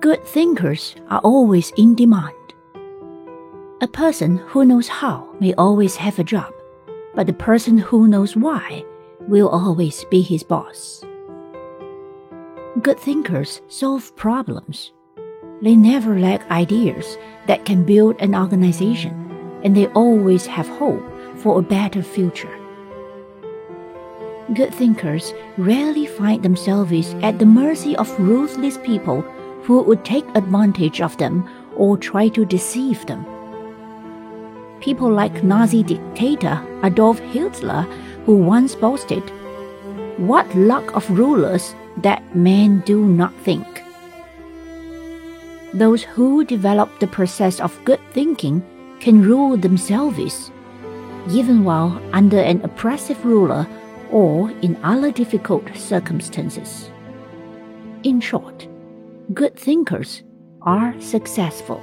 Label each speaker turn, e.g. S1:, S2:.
S1: Good thinkers are always in demand. A person who knows how may always have a job, but the person who knows why will always be his boss. Good thinkers solve problems. They never lack ideas that can build an organization, and they always have hope for a better future. Good thinkers rarely find themselves at the mercy of ruthless people who would take advantage of them or try to deceive them. People like Nazi dictator Adolf Hitler, who once boasted, What luck of rulers that men do not think. Those who develop the process of good thinking can rule themselves, even while under an oppressive ruler or in other difficult circumstances. In short, good thinkers are successful.